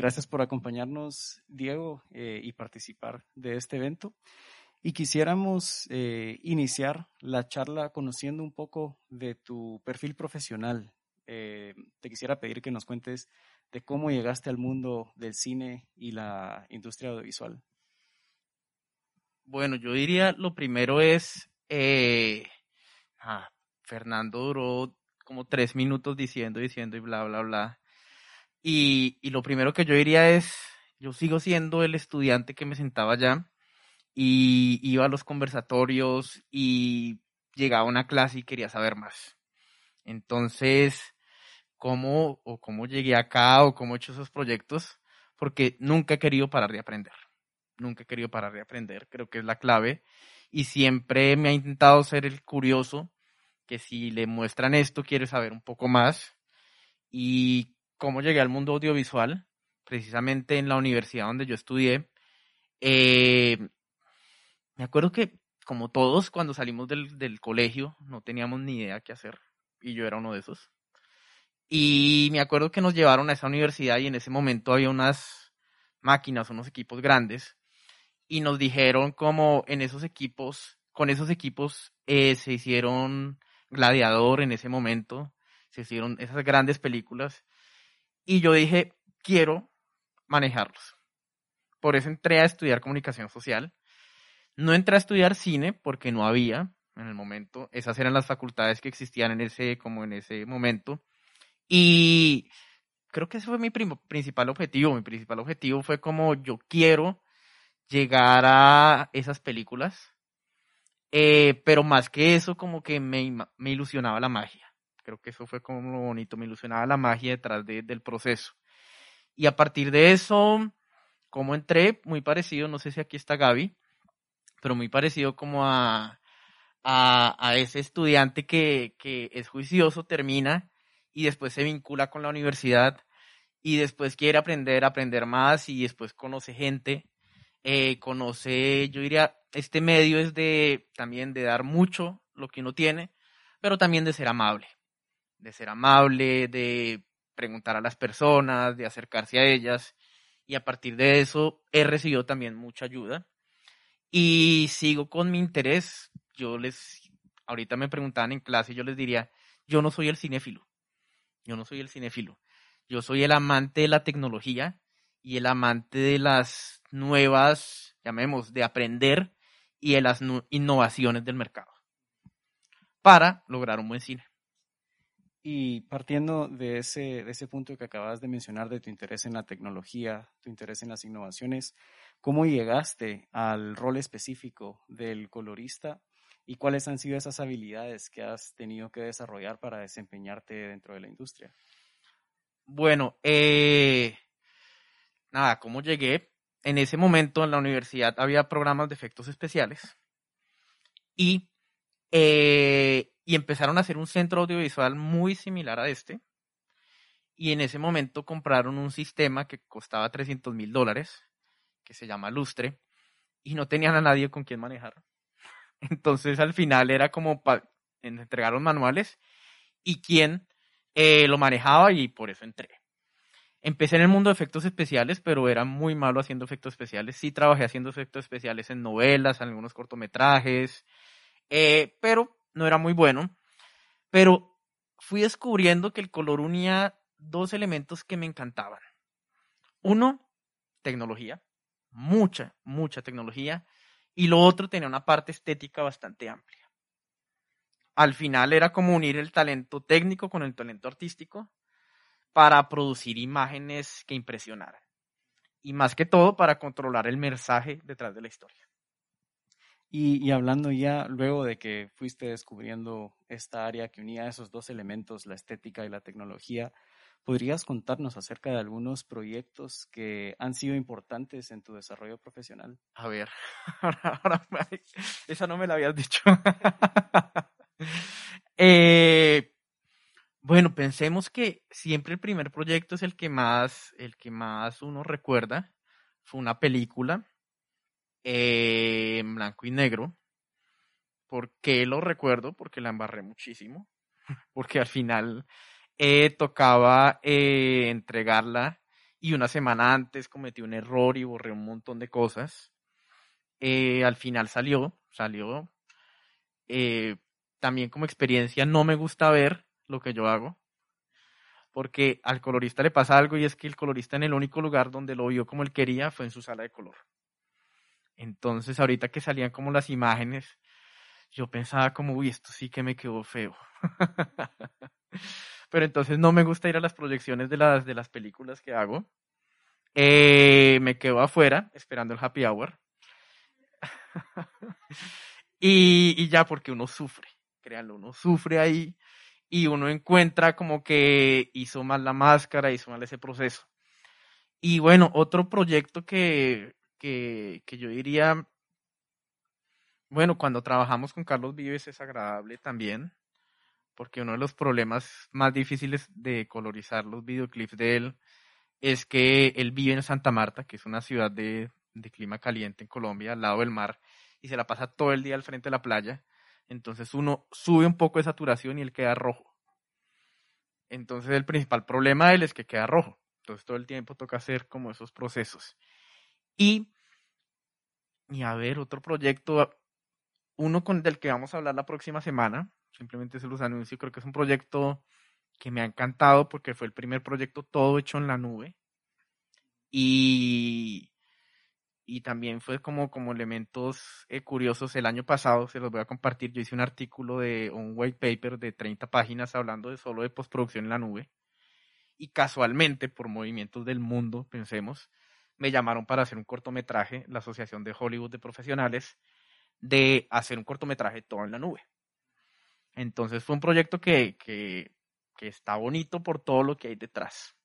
Gracias por acompañarnos, Diego, eh, y participar de este evento. Y quisiéramos eh, iniciar la charla conociendo un poco de tu perfil profesional. Eh, te quisiera pedir que nos cuentes de cómo llegaste al mundo del cine y la industria audiovisual. Bueno, yo diría lo primero es, ah, Fernando duró como tres minutos diciendo, diciendo y bla, bla, bla. Y, y lo primero que yo diría es, yo sigo siendo el estudiante que me sentaba allá y iba a los conversatorios y llegaba a una clase y quería saber más. Entonces, ¿cómo o cómo llegué acá o cómo he hecho esos proyectos? Porque nunca he querido parar de aprender. Nunca he querido parar de aprender, creo que es la clave. Y siempre me ha intentado ser el curioso, que si le muestran esto quiere saber un poco más. Y cómo llegué al mundo audiovisual, precisamente en la universidad donde yo estudié. Eh, me acuerdo que, como todos, cuando salimos del, del colegio, no teníamos ni idea qué hacer. Y yo era uno de esos. Y me acuerdo que nos llevaron a esa universidad y en ese momento había unas máquinas, unos equipos grandes. Y nos dijeron como en esos equipos, con esos equipos eh, se hicieron Gladiador en ese momento, se hicieron esas grandes películas. Y yo dije, quiero manejarlos. Por eso entré a estudiar comunicación social no entré a estudiar cine porque no había en el momento. Esas eran las facultades que existían en ese, como en ese momento. Y creo que ese fue mi principal objetivo. Mi principal objetivo fue como yo quiero llegar a esas películas. Eh, pero más que eso, como que me, me, ilusionaba la magia. Creo que eso fue como lo bonito, me ilusionaba la magia detrás del proceso. Y a partir de eso, como entré, muy parecido, no sé si aquí está Gaby, pero muy parecido como a, a, ese estudiante que, que es juicioso, termina y después se vincula con la universidad y después quiere aprender, aprender más y después conoce gente, eh, conoce, yo diría, este medio es de también de dar mucho lo que uno tiene, pero también de ser amable, de ser amable, de preguntar a las personas, de acercarse a ellas y a partir de eso he recibido también mucha ayuda y sigo con mi interés. Yo les, ahorita me preguntaban en clase yo les diría, yo no soy el cinéfilo. Yo no soy el cinéfilo. Yo soy el amante de la tecnología y el amante de las nuevas, llamemos, de aprender y de las innovaciones del mercado para lograr un buen cine. Y partiendo de ese, de ese punto que acabas de mencionar, de tu interés en la tecnología, tu interés en las innovaciones, ¿cómo llegaste al rol específico del colorista y cuáles han sido esas habilidades que has tenido que desarrollar para desempeñarte dentro de la industria? Bueno, eh, nada, ¿cómo llegué? En ese momento en la universidad había programas de efectos especiales y eh, y empezaron a hacer un centro audiovisual muy similar a este. Y en ese momento compraron un sistema que costaba 300 mil dólares, que se llama Lustre, y no tenían a nadie con quien manejar. Entonces al final era como entregaron manuales y quién eh, lo manejaba y por eso entré. Empecé en el mundo de efectos especiales, pero era muy malo haciendo efectos especiales. Sí trabajé haciendo efectos especiales en novelas, en algunos cortometrajes, eh, pero no era muy bueno, pero fui descubriendo que el color unía dos elementos que me encantaban. Uno, tecnología, mucha, mucha tecnología. Y lo otro tenía una parte estética bastante amplia. Al final era como unir el talento técnico con el talento artístico para producir imágenes que impresionaran. Y más que todo para controlar el mensaje detrás de la historia. Y, hablando ya luego de que fuiste descubriendo esta área que unía esos dos elementos, la estética y la tecnología, ¿podrías contarnos acerca de algunos proyectos que han sido importantes en tu desarrollo profesional? A ver, esa no me la habías dicho. eh, bueno, pensemos que siempre el primer proyecto es el que más, el que más uno recuerda. Fue una película eh, blanco y negro. ¿Por qué lo recuerdo? Porque la embarré muchísimo. Porque al final eh, tocaba eh, entregarla y una semana antes cometí un error y borré un montón de cosas. al final salió, salió. también como experiencia no me gusta ver lo que yo hago. Porque al colorista le pasa algo y es que el colorista en el único lugar donde lo vio como él quería fue en su sala de color. Entonces ahorita que salían como las imágenes, yo pensaba como, uy, esto sí que me quedó feo. Pero entonces no me gusta ir a las proyecciones de las, de las películas que hago. Eh, me quedo afuera esperando el happy hour. y, y ya porque uno sufre, créanlo, uno sufre ahí y uno encuentra como que hizo mal la máscara, hizo mal ese proceso. Y bueno, otro proyecto que, que, yo diría, bueno, cuando trabajamos con Carlos Vives es agradable también, porque uno de los problemas más difíciles de colorizar los videoclips de él es que él vive en Santa Marta, que es una ciudad de, de clima caliente en Colombia, al lado del mar, y se la pasa todo el día al frente de la playa. Entonces uno sube un poco de saturación y él queda rojo. Entonces el principal problema de él es que queda rojo. Entonces todo el tiempo toca hacer como esos procesos. Y, a ver, otro proyecto, uno con del que vamos a hablar la próxima semana, simplemente se los anuncio, creo que es un proyecto que me ha encantado porque fue el primer proyecto todo hecho en la nube. Y, y también fue como, como elementos eh, curiosos. El año pasado, se los voy a compartir, yo hice un artículo de un white paper de 30 páginas hablando de solo de postproducción en la nube. Y casualmente, por movimientos del mundo, pensemos, me llamaron para hacer un cortometraje, la Asociación de Hollywood de Profesionales, de hacer un cortometraje todo en la nube. Entonces fue un proyecto que, que, está bonito por todo lo que hay detrás.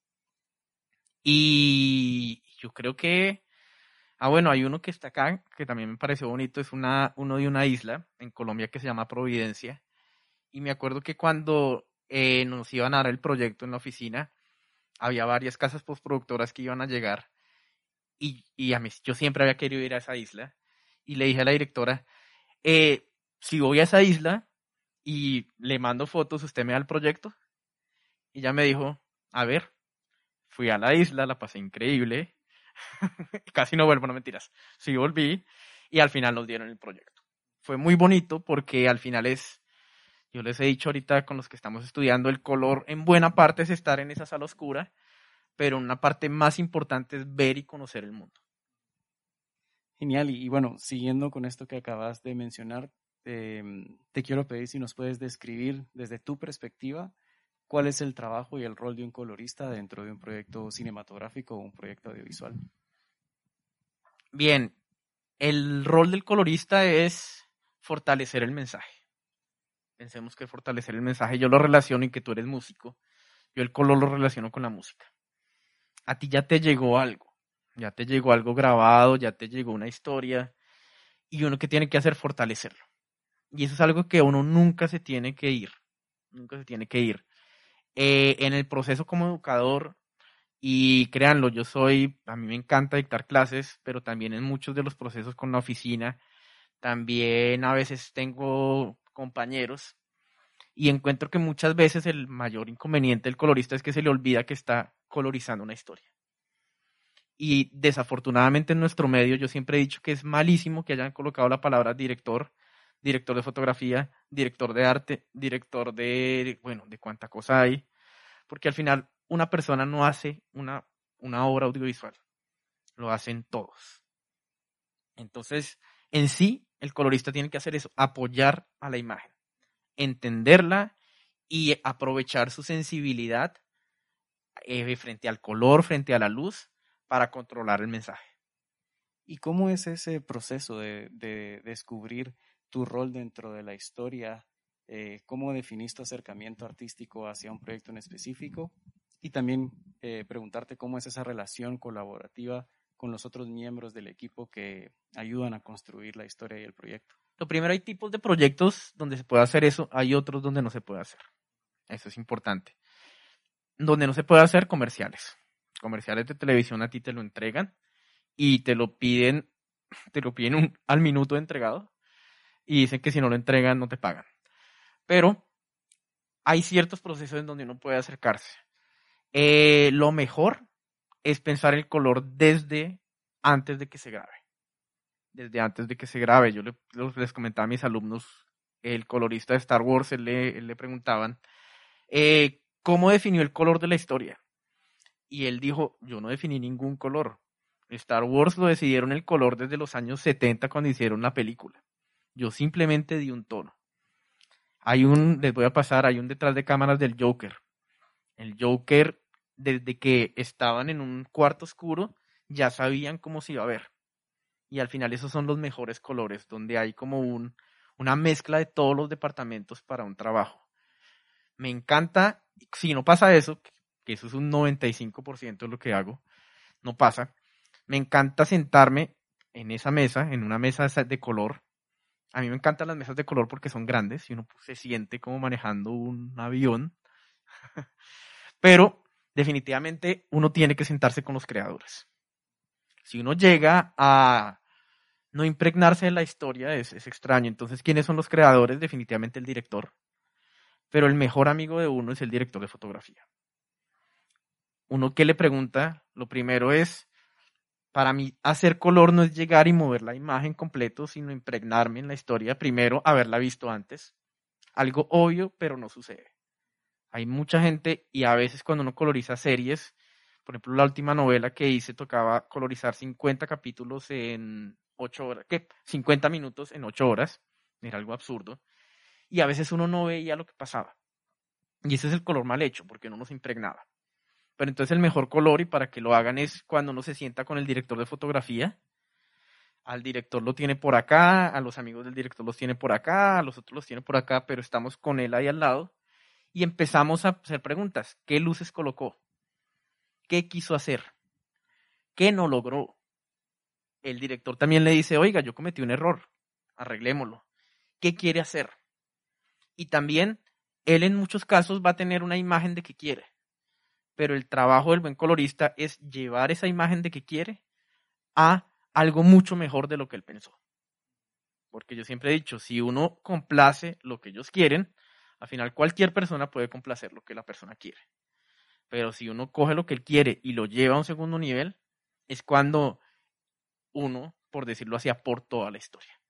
Y yo creo que Ah, bueno, hay uno que está acá, que también me pareció bonito, es una, uno de una isla en Colombia que se llama Providencia. Y me acuerdo que cuando eh, nos iban a dar el proyecto en la oficina, había varias casas postproductoras que iban a llegar. Y, y a mí, yo siempre había querido ir a esa isla. Y le dije a la directora, eh, si voy a esa isla y le mando fotos, ¿usted me da el proyecto? Y ella me dijo, a ver, fui a la isla, la pasé increíble, Casi no vuelvo, no mentiras. Sí volví y al final nos dieron el proyecto. Fue muy bonito porque al final es, yo les he dicho ahorita con los que estamos estudiando, el color en buena parte es estar en esa sala oscura, pero una parte más importante es ver y conocer el mundo. Genial. Y, bueno, siguiendo con esto que acabas de mencionar, em, te quiero pedir si nos puedes describir desde tu perspectiva cuál es el trabajo y el rol de un colorista dentro de un proyecto cinematográfico o un proyecto audiovisual. Bien, el rol del colorista es fortalecer el mensaje. Pensemos que fortalecer el mensaje, yo lo relaciono y que tú eres músico, yo el color lo relaciono con la música. A ti ya te llegó algo, ya te llegó algo grabado, ya te llegó una historia, y uno que tiene que hacer fortalecerlo. Y eso es algo que uno nunca se tiene que ir, nunca se tiene que ir. Eh, en el proceso como educador, y créanlo, yo soy, a mí me encanta dictar clases, pero también en muchos de los procesos con la oficina, también a veces tengo compañeros y encuentro que muchas veces el mayor inconveniente del colorista es que se le olvida que está colorizando una historia. Y desafortunadamente en nuestro medio yo siempre he dicho que es malísimo que hayan colocado la palabra director director de fotografía, director de arte, director de, bueno, de cuánta cosa hay, porque al final una persona no hace una una obra audiovisual. Lo hacen todos. Entonces, en sí, el colorista tiene que hacer eso, apoyar a la imagen, entenderla y aprovechar su sensibilidad eh, frente al color, frente a la luz, para controlar el mensaje. ¿Y cómo es ese proceso de, descubrir tu rol dentro de la historia? Eh, ¿Cómo definís tu acercamiento artístico hacia un proyecto en específico? Y también eh, preguntarte cómo es esa relación colaborativa con los otros miembros del equipo que ayudan a construir la historia y el proyecto. Lo primero, hay tipos de proyectos donde se puede hacer eso, hay otros donde no se puede hacer. Eso es importante. Donde no se puede hacer comerciales. Comerciales de televisión a ti te lo entregan y te lo piden, te lo piden al minuto entregado y dicen que si no lo entregan no te pagan. Pero hay ciertos procesos en donde uno puede acercarse. Eh, lo mejor es pensar el color desde antes de que se grabe. Desde antes de que se grabe. Yo les comentaba a mis alumnos, el colorista de Star Wars, le, le preguntaban, eh, ¿cómo definió el color de la historia? Y él dijo, yo no definí ningún color. Star Wars lo decidieron el color desde los años 70 cuando hicieron la película. Yo simplemente di un tono. Hay un, les voy a pasar, hay un detrás de cámaras del Joker. El Joker, desde que estaban en un cuarto oscuro, ya sabían cómo se iba a ver. Y al final esos son los mejores colores, donde hay como un, una mezcla de todos los departamentos para un trabajo. Me encanta, si no pasa eso, que eso es un 95% de lo que hago, no pasa, me encanta sentarme en esa mesa, en una mesa de color. A mí me encantan las mesas de color porque son grandes y uno se siente como manejando un avión. Pero definitivamente uno tiene que sentarse con los creadores. Si uno llega a no impregnarse en la historia, es, es extraño. Entonces, ¿quiénes son los creadores? Definitivamente el director. Pero el mejor amigo de uno es el director de fotografía. Uno que le pregunta, lo primero es, para mí hacer color no es llegar y mover la imagen completo, sino impregnarme en la historia primero, haberla visto antes. Algo obvio, pero no sucede. Hay mucha gente y a veces cuando uno coloriza series, por ejemplo, la última novela que hice tocaba colorizar 50 capítulos en 8 horas, ¿qué? 50 minutos en 8 horas. Era algo absurdo. Y a veces uno no veía lo que pasaba. Y ese es el color mal hecho, porque no nos impregnaba. Pero entonces el mejor color y para que lo hagan es cuando uno se sienta con el director de fotografía. Al director lo tiene por acá, a los amigos del director los tiene por acá, a los otros los tiene por acá, pero estamos con él ahí al lado y empezamos a hacer preguntas. ¿Qué luces colocó? ¿Qué quiso hacer? ¿Qué no logró? El director también le dice, oiga, yo cometí un error, arreglémoslo. ¿Qué quiere hacer? Y también él en muchos casos va a tener una imagen de qué quiere pero el trabajo del buen colorista es llevar esa imagen de que quiere a algo mucho mejor de lo que él pensó. Porque yo siempre he dicho, si uno complace lo que ellos quieren, al final cualquier persona puede complacer lo que la persona quiere. Pero si uno coge lo que él quiere y lo lleva a un segundo nivel, es cuando uno, por decirlo así, aportó a la historia.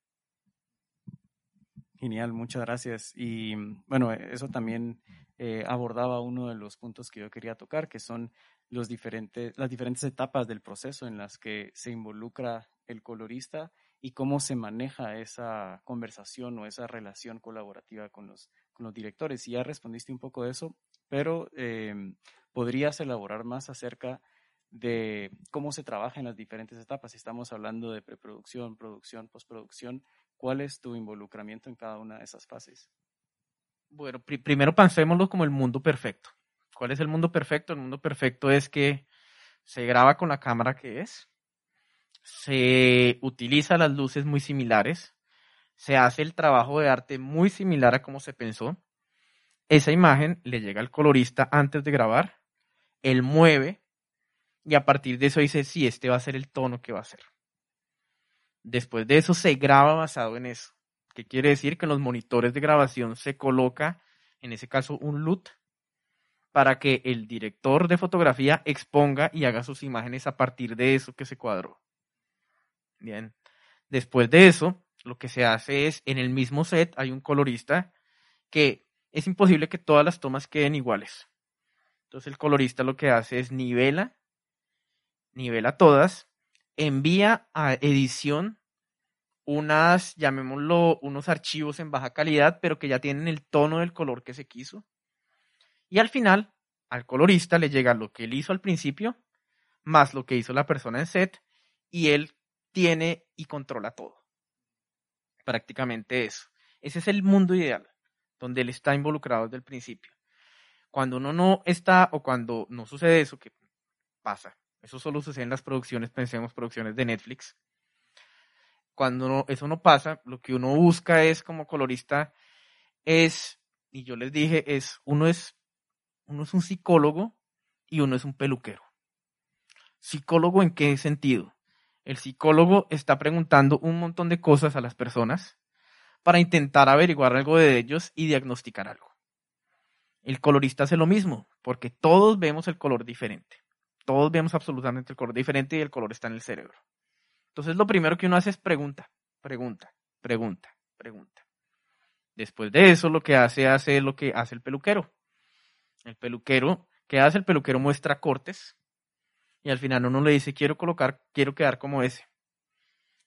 Genial, muchas gracias. Y bueno, eso también eh, abordaba uno de los puntos que yo quería tocar, que son los diferentes, las diferentes etapas del proceso en las que se involucra el colorista y cómo se maneja esa conversación o esa relación colaborativa con los, con los directores. Y ya respondiste un poco de eso, pero em, podrías elaborar más acerca de cómo se trabaja en las diferentes etapas. Estamos hablando de preproducción, producción, postproducción, ¿cuál es tu involucramiento en cada una de esas fases? Bueno, primero pensémoslo como el mundo perfecto. ¿Cuál es el mundo perfecto? El mundo perfecto es que se graba con la cámara que es, se utiliza las luces muy similares, se hace el trabajo de arte muy similar a como se pensó. Esa imagen le llega al colorista antes de grabar, él mueve y a partir de eso dice, sí, este va a ser el tono que va a ser. Después de eso se graba basado en eso. ¿Qué quiere decir? Que en los monitores de grabación se coloca, en ese caso, un LUT para que el director de fotografía exponga y haga sus imágenes a partir de eso que se cuadró. Bien. Después de eso, lo que se hace es, en el mismo set hay un colorista que es imposible que todas las tomas queden iguales. Entonces el colorista lo que hace es nivela nivela todas, envía a edición unas, llamémoslo, unos archivos en baja calidad, pero que ya tienen el tono del color que se quiso. Y al final, al colorista le llega lo que él hizo al principio, más lo que hizo la persona en set, y él tiene y controla todo. Prácticamente eso. Ese es el mundo ideal, donde él está involucrado desde el principio. Cuando uno no está o cuando no sucede eso, que pasa, eso solo sucede en las producciones, pensemos producciones de Netflix. Cuando eso no pasa, lo que uno busca es como colorista es, y yo les dije, es uno es uno es un psicólogo y uno es un peluquero. ¿Psicólogo en qué sentido? El psicólogo está preguntando un montón de cosas a las personas para intentar averiguar algo de ellos y diagnosticar algo. El colorista hace lo mismo, porque todos vemos el color diferente. Todos vemos absolutamente el color diferente y el color está en el cerebro. Entonces lo primero que uno hace es pregunta, pregunta, pregunta, pregunta. Después de eso lo que hace hace lo que hace el peluquero. El peluquero, ¿qué hace? El peluquero muestra cortes y al final uno le dice, quiero colocar, quiero quedar como ese.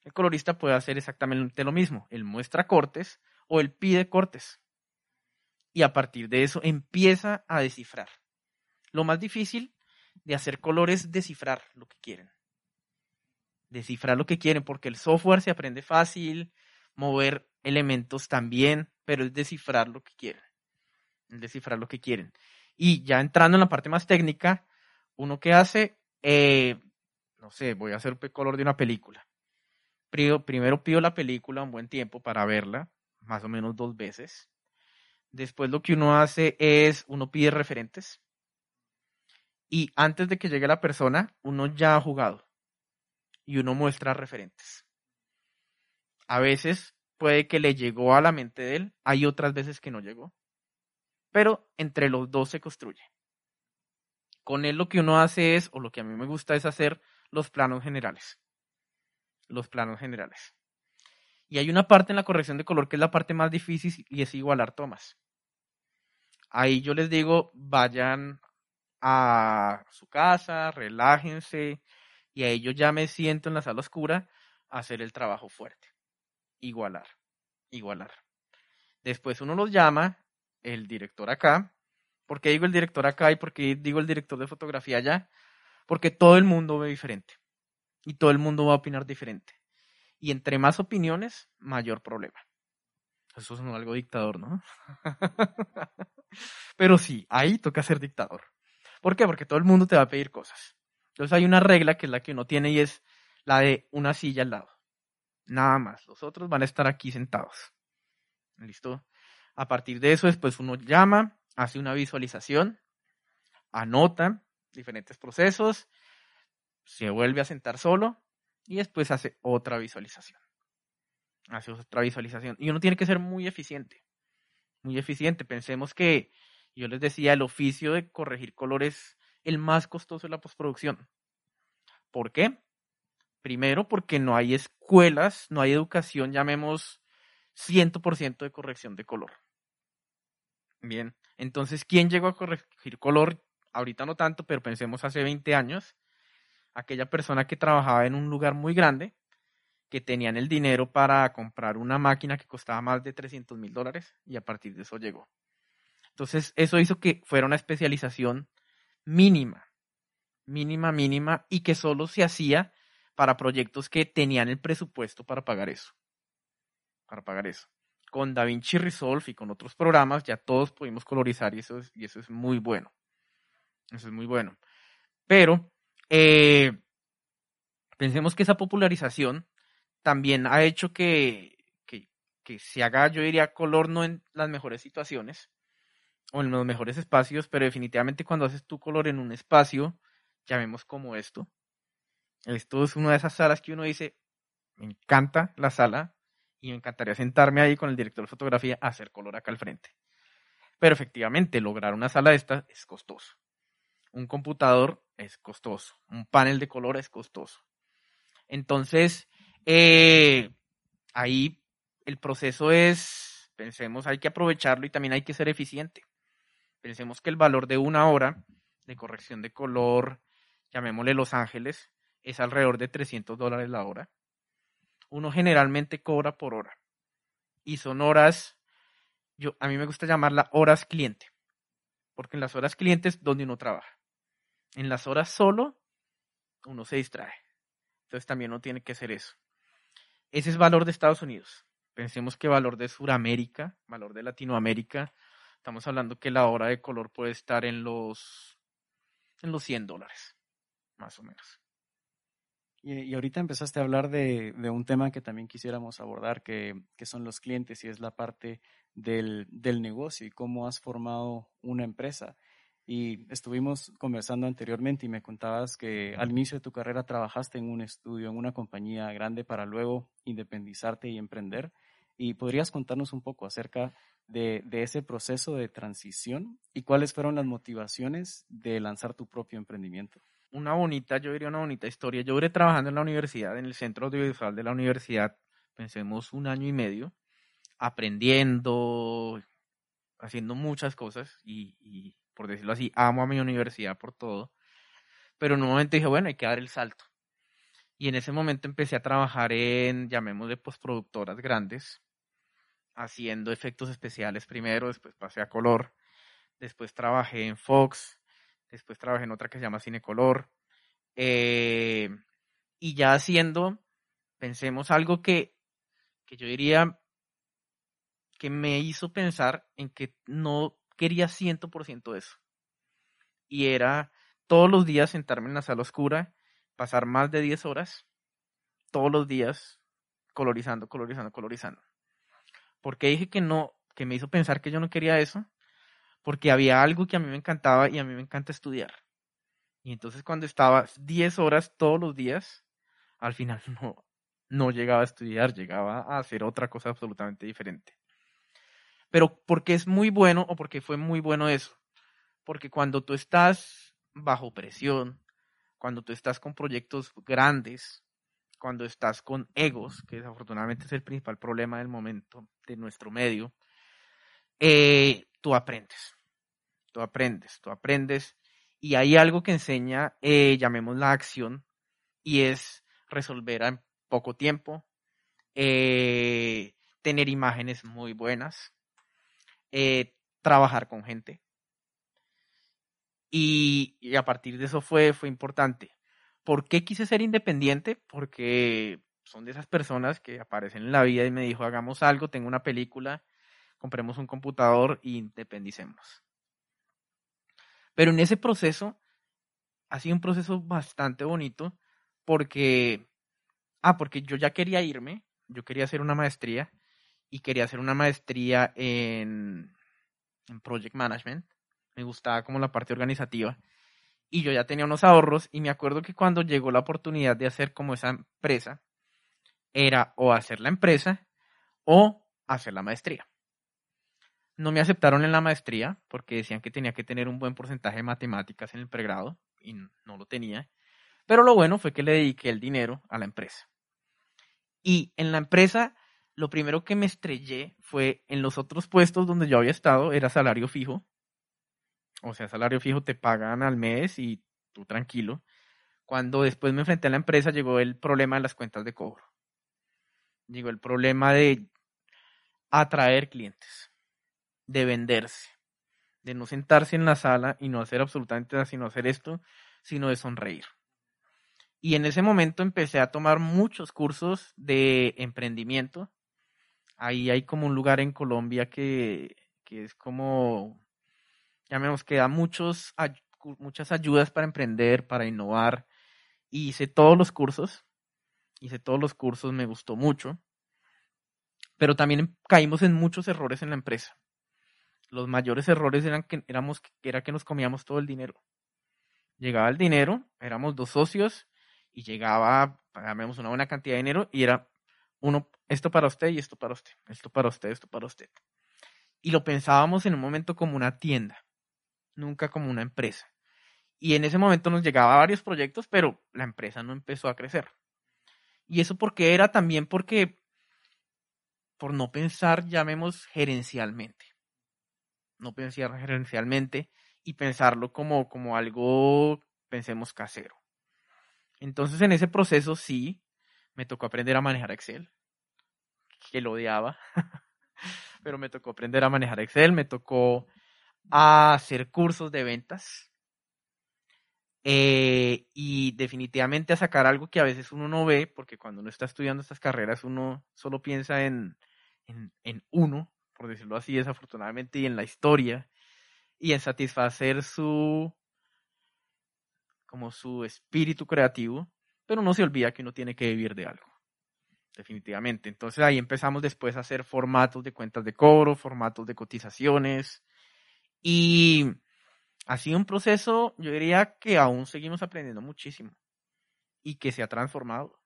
El colorista puede hacer exactamente lo mismo. Él muestra cortes o él pide cortes. Y a partir de eso empieza a descifrar. Lo más difícil de hacer colores es descifrar lo que quieren. Descifrar lo que quieren, porque el software se aprende fácil, mover elementos también, pero es descifrar lo que quieren. Es descifrar lo que quieren. Y ya entrando en la parte más técnica, uno que hace, eh, no sé, voy a hacer color de una película. Primero, pido la película un buen tiempo para verla, más o menos dos veces. Después lo que uno hace es, uno pide referentes. Y antes de que llegue la persona, uno ya ha jugado. Y uno muestra referentes. A veces puede que le llegó a la mente de él, hay otras veces que no llegó pero entre los dos se construye. Con él lo que uno hace es, o lo que a mí me gusta es hacer los planos generales. Los planos generales. Y hay una parte en la corrección de color que es la parte más difícil y es igualar tomas. Ahí yo les digo, vayan a su casa, relájense y ahí yo ya me siento en la sala oscura a hacer el trabajo fuerte. Igualar, igualar. Después uno los llama el director acá. ¿Por qué digo el director acá y por qué digo el director de fotografía allá? Porque todo el mundo ve diferente y todo el mundo va a opinar diferente. Y entre más opiniones, mayor problema. Eso es algo dictador, ¿no? Pero sí, ahí toca ser dictador. ¿Por qué? Porque todo el mundo te va a pedir cosas. Entonces hay una regla que es la que uno tiene y es la de una silla al lado. Nada más. Los otros van a estar aquí sentados. ¿Listo? A partir de eso, después uno llama, hace una visualización, anota diferentes procesos, se vuelve a sentar solo y después hace otra visualización. Hace otra visualización. Y uno tiene que ser muy eficiente. Muy eficiente. Pensemos que, yo les decía, el oficio de corregir colores el más costoso de la postproducción. ¿Por qué? Primero, porque no hay escuelas, no hay educación, llamemos 100% de corrección de color. Bien, entonces, ¿quién llegó a corregir color? Ahorita no tanto, pero pensemos hace 20 años, aquella persona que trabajaba en un lugar muy grande, que tenían el dinero para comprar una máquina que costaba más de 300 mil dólares y a partir de eso llegó. Entonces, eso hizo que fuera una especialización mínima, mínima, mínima, y que solo se hacía para proyectos que tenían el presupuesto para pagar eso. Para pagar eso con DaVinci Resolve y con otros programas ya todos pudimos colorizar y eso es, y eso es muy bueno. Eso es muy bueno. Pero eh, pensemos que esa popularización también ha hecho que, que, que, se haga, yo diría, color no en las mejores situaciones o en los mejores espacios, pero definitivamente cuando haces tu color en un espacio, llamemos como esto. Esto es una de esas salas que uno dice, me encanta la sala, y me encantaría sentarme ahí con el director de fotografía a hacer color acá al frente. Pero efectivamente, lograr una sala de esta es costoso. Un computador es costoso. Un panel de color es costoso. Entonces, eh, ahí el proceso es, pensemos, hay que aprovecharlo y también hay que ser eficiente. Pensemos que el valor de una hora de corrección de color, llamémosle Los Ángeles, es alrededor de 300 dólares la hora. Uno generalmente cobra por hora. Y son horas, yo, a mí me gusta llamarla horas cliente. Porque en las horas clientes donde uno trabaja. En las horas solo, uno se distrae. Entonces también uno tiene que hacer eso. Ese es valor de Estados Unidos. Pensemos que valor de Sudamérica, valor de Latinoamérica, estamos hablando que la hora de color puede estar en los, en los 100 dólares, más o menos. Y, ahorita empezaste a hablar de, un tema que también quisiéramos abordar, que, son los clientes y es la parte del, del, negocio y cómo has formado una empresa. Y estuvimos conversando anteriormente y me contabas que al inicio de tu carrera trabajaste en un estudio, en una compañía grande para luego independizarte y emprender. ¿Y podrías contarnos un poco acerca de, ese proceso de transición y cuáles fueron las motivaciones de lanzar tu propio emprendimiento? una bonita, yo diría una bonita historia. Yo duré trabajando en la universidad, en el centro audiovisual de la universidad, pensemos un año y medio, aprendiendo, haciendo muchas cosas y, por decirlo así, amo a mi universidad por todo. Pero en un momento dije, bueno, hay que dar el salto. Y en ese momento empecé a trabajar en, llamémosle, postproductoras grandes, haciendo efectos especiales primero, después pasé a color, después trabajé en Fox, Después trabajé en otra que se llama Cinecolor. Eh, y ya haciendo, pensemos algo que, que yo diría que me hizo pensar en que no quería 100% eso. Y era todos los días sentarme en la sala oscura, pasar más de 10 horas, todos los días, colorizando, colorizando, colorizando. Porque dije que no, que me hizo pensar que yo no quería eso? porque había algo que a mí me encantaba y a mí me encanta estudiar. Y entonces cuando estaba 10 horas todos los días, al final no, no llegaba a estudiar, llegaba a hacer otra cosa absolutamente diferente. Pero porque es muy bueno o porque fue muy bueno eso. Porque cuando tú estás bajo presión, cuando tú estás con proyectos grandes, cuando estás con egos, que desafortunadamente es el principal problema del momento de nuestro medio, eh, tú aprendes tú aprendes, tú aprendes. Y hay algo que enseña, eh, llamemos la acción, y es resolver en poco tiempo, eh, tener imágenes muy buenas, eh, trabajar con gente. Y, a partir de eso fue, fue importante. ¿Por qué quise ser independiente? Porque son de esas personas que aparecen en la vida y me dijo, hagamos algo, tengo una película, compremos un computador y independicemos. Pero en ese proceso ha sido un proceso bastante bonito porque, ah, porque yo ya quería irme, yo quería hacer una maestría y quería hacer una maestría en, en Project Management. Me gustaba como la parte organizativa y yo ya tenía unos ahorros y me acuerdo que cuando llegó la oportunidad de hacer como esa empresa, era o hacer la empresa o hacer la maestría. No me aceptaron en la maestría porque decían que tenía que tener un buen porcentaje de matemáticas en el pregrado y no lo tenía. Pero lo bueno fue que le dediqué el dinero a la empresa. Y en la empresa, lo primero que me estrellé fue en los otros puestos donde yo había estado, era salario fijo. O sea, salario fijo te pagan al mes y tú tranquilo. Cuando después me enfrenté a la empresa, llegó el problema de las cuentas de cobro. Llegó el problema de atraer clientes de venderse, de no sentarse en la sala y no hacer absolutamente nada, sino hacer esto, sino de sonreír. Y en ese momento empecé a tomar muchos cursos de emprendimiento. Ahí hay como un lugar en Colombia que, que es como, llamemos, que da muchos, muchas ayudas para emprender, para innovar. Hice todos los cursos. Hice todos los cursos, me gustó mucho. Pero también caímos en muchos errores en la empresa los mayores errores eran que, éramos, era que nos comíamos todo el dinero. Llegaba el dinero, éramos dos socios y llegaba, pagábamos una buena cantidad de dinero y era uno, esto para usted y esto para usted, esto para usted, esto para usted. Y lo pensábamos en un momento como una tienda, nunca como una empresa. Y en ese momento nos llegaba varios proyectos, pero la empresa no empezó a crecer. Y eso porque era también porque, por no pensar, llamemos gerencialmente no pensar gerencialmente y pensarlo como, como algo, pensemos, casero. Entonces en ese proceso sí, me tocó aprender a manejar Excel, que lo odiaba, pero me tocó aprender a manejar Excel, me tocó hacer cursos de ventas eh, y definitivamente a sacar algo que a veces uno no ve, porque cuando uno está estudiando estas carreras uno solo piensa en, en, uno, por decirlo así, desafortunadamente, y en la historia, y en satisfacer su, como su espíritu creativo, pero no se olvida que uno tiene que vivir de algo. Definitivamente. Entonces ahí empezamos después a hacer formatos de cuentas de cobro, formatos de cotizaciones. Y ha sido un proceso, yo diría que aún seguimos aprendiendo muchísimo y que se ha transformado.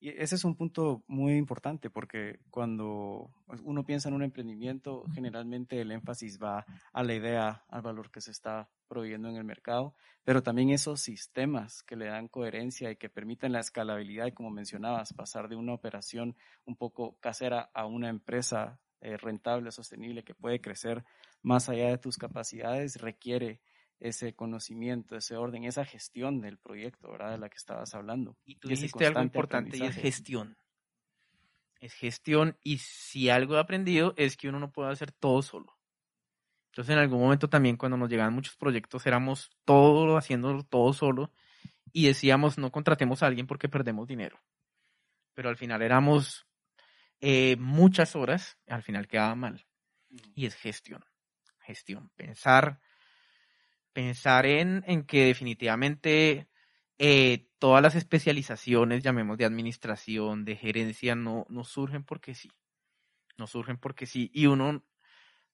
Y ese es un punto muy importante porque cuando uno piensa en un emprendimiento, generalmente el énfasis va a la idea, al valor que se está proveyendo en el mercado, pero también esos sistemas que le dan coherencia y que permiten la escalabilidad y como mencionabas, pasar de una operación un poco casera a una empresa eh, rentable, sostenible, que puede crecer más allá de tus capacidades, requiere ese conocimiento, ese orden, esa gestión del proyecto, ¿verdad? De la que estabas hablando. Y tú dijiste algo importante y es gestión. Es gestión y si algo he aprendido es que uno no puede hacer todo solo. Entonces en algún momento también cuando nos llegaban muchos proyectos éramos todo haciendo todo solo y decíamos no contratemos a alguien porque perdemos dinero. Pero al final éramos eh, muchas horas, al final quedaba mal. Y es gestión, gestión, pensar pensar en, en que definitivamente eh, todas las especializaciones, llamemos de administración, de gerencia, no, no surgen porque sí. No surgen porque sí. Y uno,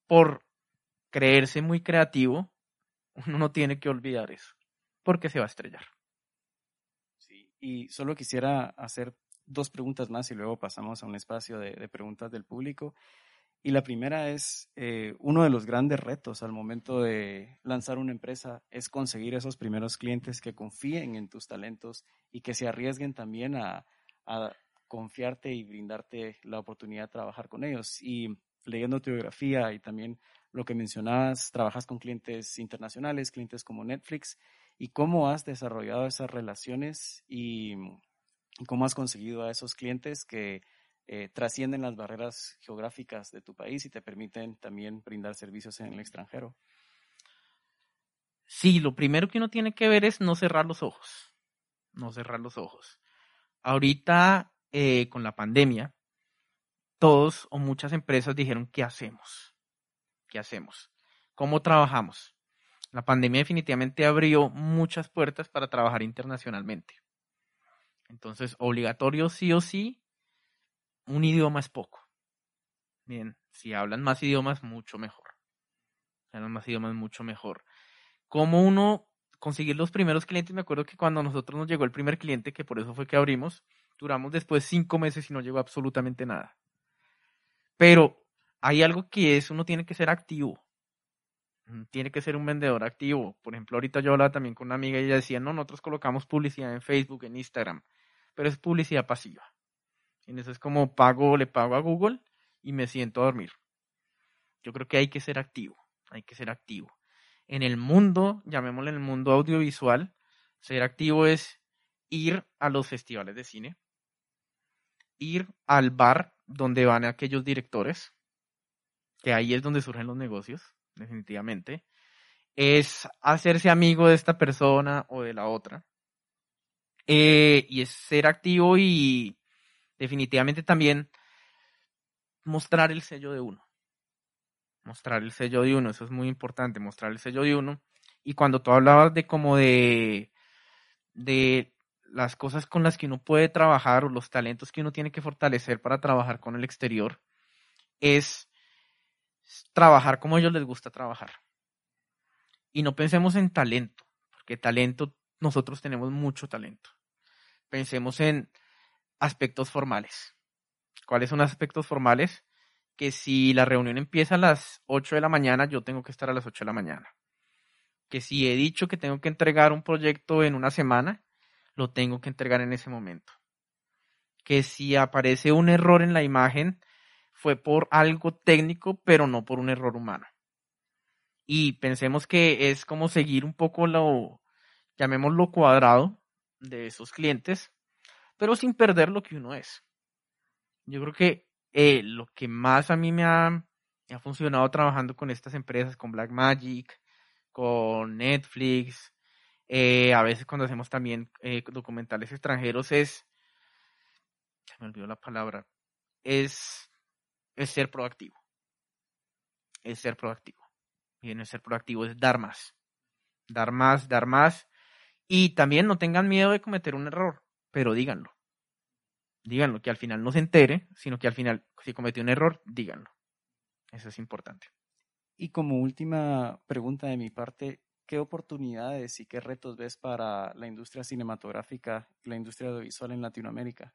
por creerse muy creativo, uno no tiene que olvidar eso, porque se va a estrellar. Sí, y solo quisiera hacer dos preguntas más y luego pasamos a un espacio de, de preguntas del público. Y la primera es, eh, uno de los grandes retos al momento de lanzar una empresa es conseguir esos primeros clientes que confíen en tus talentos y que se arriesguen también a, confiarte y brindarte la oportunidad de trabajar con ellos. Y leyendo tu biografía y también lo que mencionabas, trabajas con clientes internacionales, clientes como Netflix, y cómo has desarrollado esas relaciones y cómo has conseguido a esos clientes que eh, trascienden las barreras geográficas de tu país y te permiten también brindar servicios en el extranjero. Sí, lo primero que uno tiene que ver es no cerrar los ojos, no cerrar los ojos. Ahorita, eh, con la pandemia, todos o muchas empresas dijeron, ¿qué hacemos? ¿Qué hacemos? ¿Cómo trabajamos? La pandemia definitivamente abrió muchas puertas para trabajar internacionalmente. Entonces, obligatorio sí o sí un idioma es poco. Bien, si hablan más idiomas, mucho mejor. Hablan más idiomas, mucho mejor. ¿Cómo uno conseguir los primeros clientes? Me acuerdo que cuando nosotros nos llegó el primer cliente, que por eso fue que abrimos, duramos después cinco meses y no llegó absolutamente nada. Pero hay algo que es, uno tiene que ser activo. Tiene que ser un vendedor activo. Por ejemplo, ahorita yo hablaba también con una amiga y ella decía, no, nosotros colocamos publicidad en Facebook, en Instagram, pero es publicidad pasiva. En eso es como pago, le pago a Google y me siento a dormir. Yo creo que hay que ser activo, hay que ser activo. En el mundo, llamémosle en el mundo audiovisual, ser activo es ir a los festivales de cine, ir al bar donde van aquellos directores, que ahí es donde surgen los negocios, definitivamente, es hacerse amigo de esta persona o de la otra, eh, y es ser activo y definitivamente también mostrar el sello de uno. Mostrar el sello de uno, eso es muy importante, mostrar el sello de uno. Y cuando tú hablabas de como de, de las cosas con las que uno puede trabajar o los talentos que uno tiene que fortalecer para trabajar con el exterior, es trabajar como a ellos les gusta trabajar. Y no pensemos en talento, porque talento, nosotros tenemos mucho talento. Pensemos en aspectos formales. ¿Cuáles son aspectos formales? Que si la reunión empieza a las 8 de la mañana, yo tengo que estar a las 8 de la mañana. Que si he dicho que tengo que entregar un proyecto en una semana, lo tengo que entregar en ese momento. Que si aparece un error en la imagen, fue por algo técnico, pero no por un error humano. Y pensemos que es como seguir un poco lo, llamémoslo cuadrado, de esos clientes, pero sin perder lo que uno es. Yo creo que eh, lo que más a mí me ha, me ha funcionado trabajando con estas empresas, con Blackmagic, con Netflix, eh, a veces cuando hacemos también eh, documentales extranjeros es, se me olvidó la palabra, es, es ser proactivo. Es ser proactivo. Y en el ser proactivo es dar más. Dar más, dar más. Y también no tengan miedo de cometer un error, pero díganlo. Díganlo, que al final no se entere, sino que al final, si cometió un error, díganlo. Eso es importante. Y como última pregunta de mi parte, ¿qué oportunidades y qué retos ves para la industria cinematográfica la industria audiovisual en Latinoamérica?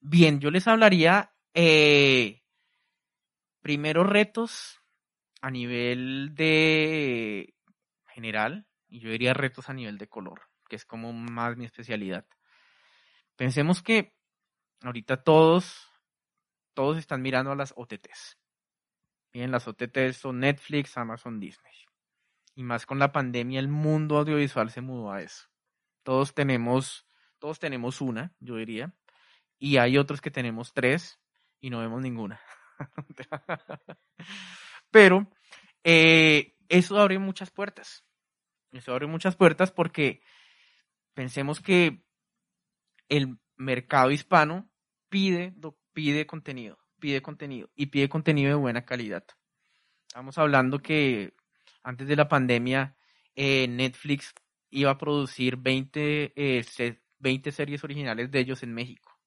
Bien, yo les hablaría eh, primero retos a nivel de general y yo diría retos a nivel de color, que es como más mi especialidad. Pensemos que ahorita todos, todos están mirando a las OTTs. Bien, las OTTs son Netflix, Amazon, Disney. Y más con la pandemia, el mundo audiovisual se mudó a eso. Todos tenemos, todos tenemos una, yo diría. Y hay otros que tenemos tres y no vemos ninguna. Pero eh, eso abre muchas puertas. Eso abre muchas puertas porque pensemos que el mercado hispano pide, pide contenido pide contenido y pide contenido de buena calidad. Estamos hablando que antes de la pandemia eh, Netflix iba a producir 20, 20 eh, series originales de ellos en México.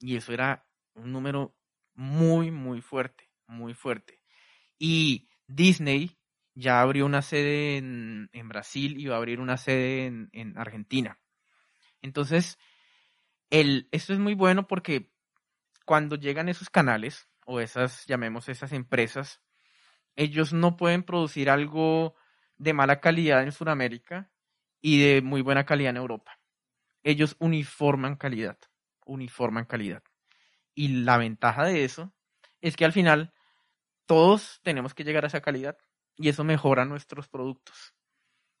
Y eso era un número muy, muy fuerte, muy fuerte. Y Disney ya abrió una sede en, Brasil y va a abrir una sede en, en Argentina. Entonces, el, esto es muy bueno porque cuando llegan esos canales o esas, llamemos esas empresas, ellos no pueden producir algo de mala calidad en Sudamérica y de muy buena calidad en Europa. Ellos uniforman calidad, uniforman calidad. Y la ventaja de eso es que al final todos tenemos que llegar a esa calidad y eso mejora nuestros productos.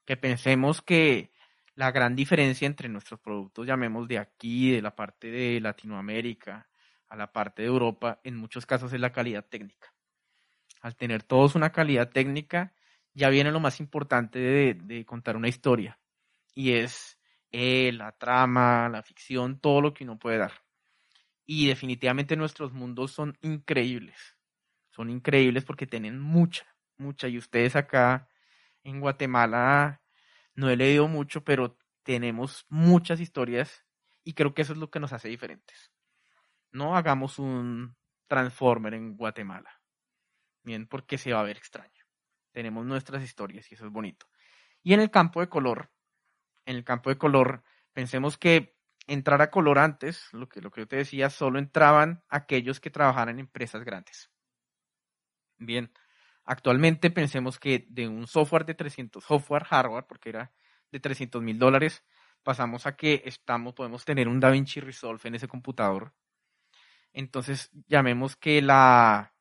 Que pensemos que la gran diferencia entre nuestros productos, llamemos de aquí, de la parte de Latinoamérica, a la parte de Europa, en muchos casos es la calidad técnica. Al tener todos una calidad técnica, ya viene lo más importante de, contar una historia, y es eh, la trama, la ficción, todo lo que uno puede dar. Y definitivamente nuestros mundos son increíbles, son increíbles porque tienen mucha, mucha, y ustedes acá en Guatemala, no he leído mucho, pero tenemos muchas historias y creo que eso es lo que nos hace diferentes no hagamos un Transformer en Guatemala. Bien, porque se va a ver extraño. Tenemos nuestras historias y eso es bonito. Y en el campo de color, en el campo de color, pensemos que entrar a color antes, lo que, lo que yo te decía, solo entraban aquellos que trabajaran en empresas grandes. Bien, actualmente pensemos que de un software de 300, software, hardware, porque era de 300 mil dólares, pasamos a que estamos, podemos tener un DaVinci Resolve en ese computador entonces, llamemos que la,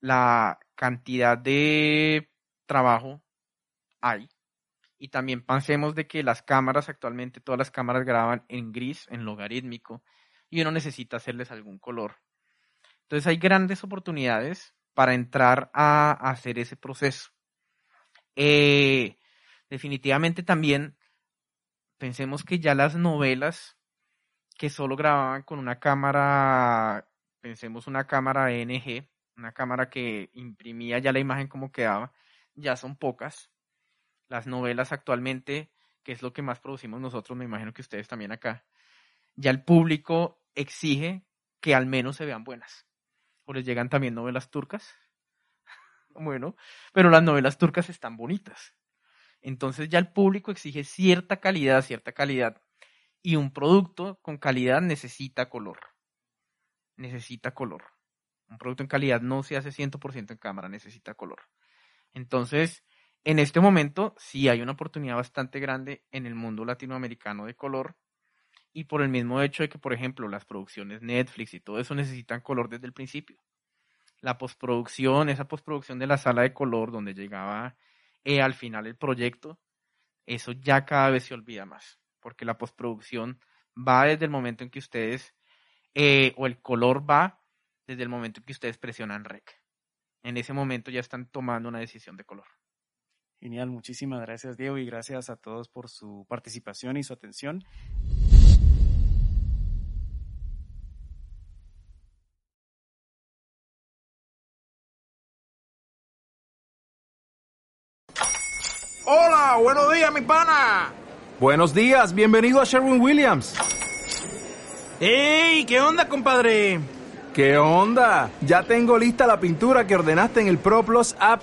la cantidad de trabajo hay. Y también pensemos de que las cámaras, actualmente todas las cámaras graban en gris, en logarítmico, y uno necesita hacerles algún color. Entonces hay grandes oportunidades para entrar a, hacer ese proceso. Eh, definitivamente también pensemos que ya las novelas que solo grababan con una cámara, pensemos una cámara NG, una cámara que imprimía ya la imagen como quedaba, ya son pocas. Las novelas actualmente, que es lo que más producimos nosotros, me imagino que ustedes también acá, ya el público exige que al menos se vean buenas. O les llegan también novelas turcas. bueno, pero las novelas turcas están bonitas. Entonces ya el público exige cierta calidad, cierta calidad y un producto con calidad necesita color. Necesita color. Un producto en calidad no se hace 100% en cámara, necesita color. Entonces, en este momento sí hay una oportunidad bastante grande en el mundo latinoamericano de color. Y por el mismo hecho de que, por ejemplo, las producciones Netflix y todo eso necesitan color desde el principio. La postproducción, esa postproducción de la sala de color donde llegaba eh, al final el proyecto, eso ya cada vez se olvida más porque la postproducción va desde el momento en que ustedes, eh, o el color va desde el momento en que ustedes presionan rec. En ese momento ya están tomando una decisión de color. Genial, muchísimas gracias Diego y gracias a todos por su participación y su atención. Hola, buenos días, mi pana. Buenos días, bienvenido a Sherwin Williams. ¡Ey! ¿Qué onda, compadre? ¿Qué onda? Ya tengo lista la pintura que ordenaste en el ProPlus app.